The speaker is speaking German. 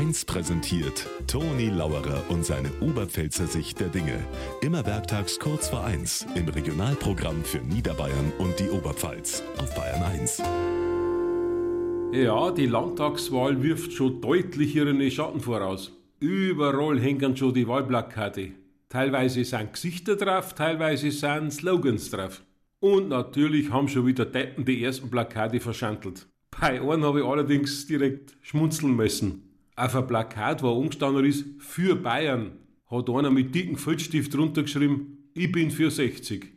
1 präsentiert Toni Lauerer und seine Oberpfälzer Sicht der Dinge. Immer werktags kurz vor 1 im Regionalprogramm für Niederbayern und die Oberpfalz auf Bayern 1. Ja, die Landtagswahl wirft schon deutlich ihre Schatten voraus. Überall hängen schon die Wahlplakate. Teilweise sind Gesichter drauf, teilweise sind Slogans drauf. Und natürlich haben schon wieder Deppen die ersten Plakate verschandelt. Bei einem habe ich allerdings direkt schmunzeln müssen. Auf ein Plakat, wo angestanden ist, für Bayern, hat einer mit dicken Feldstift drunter geschrieben, ich bin für 60.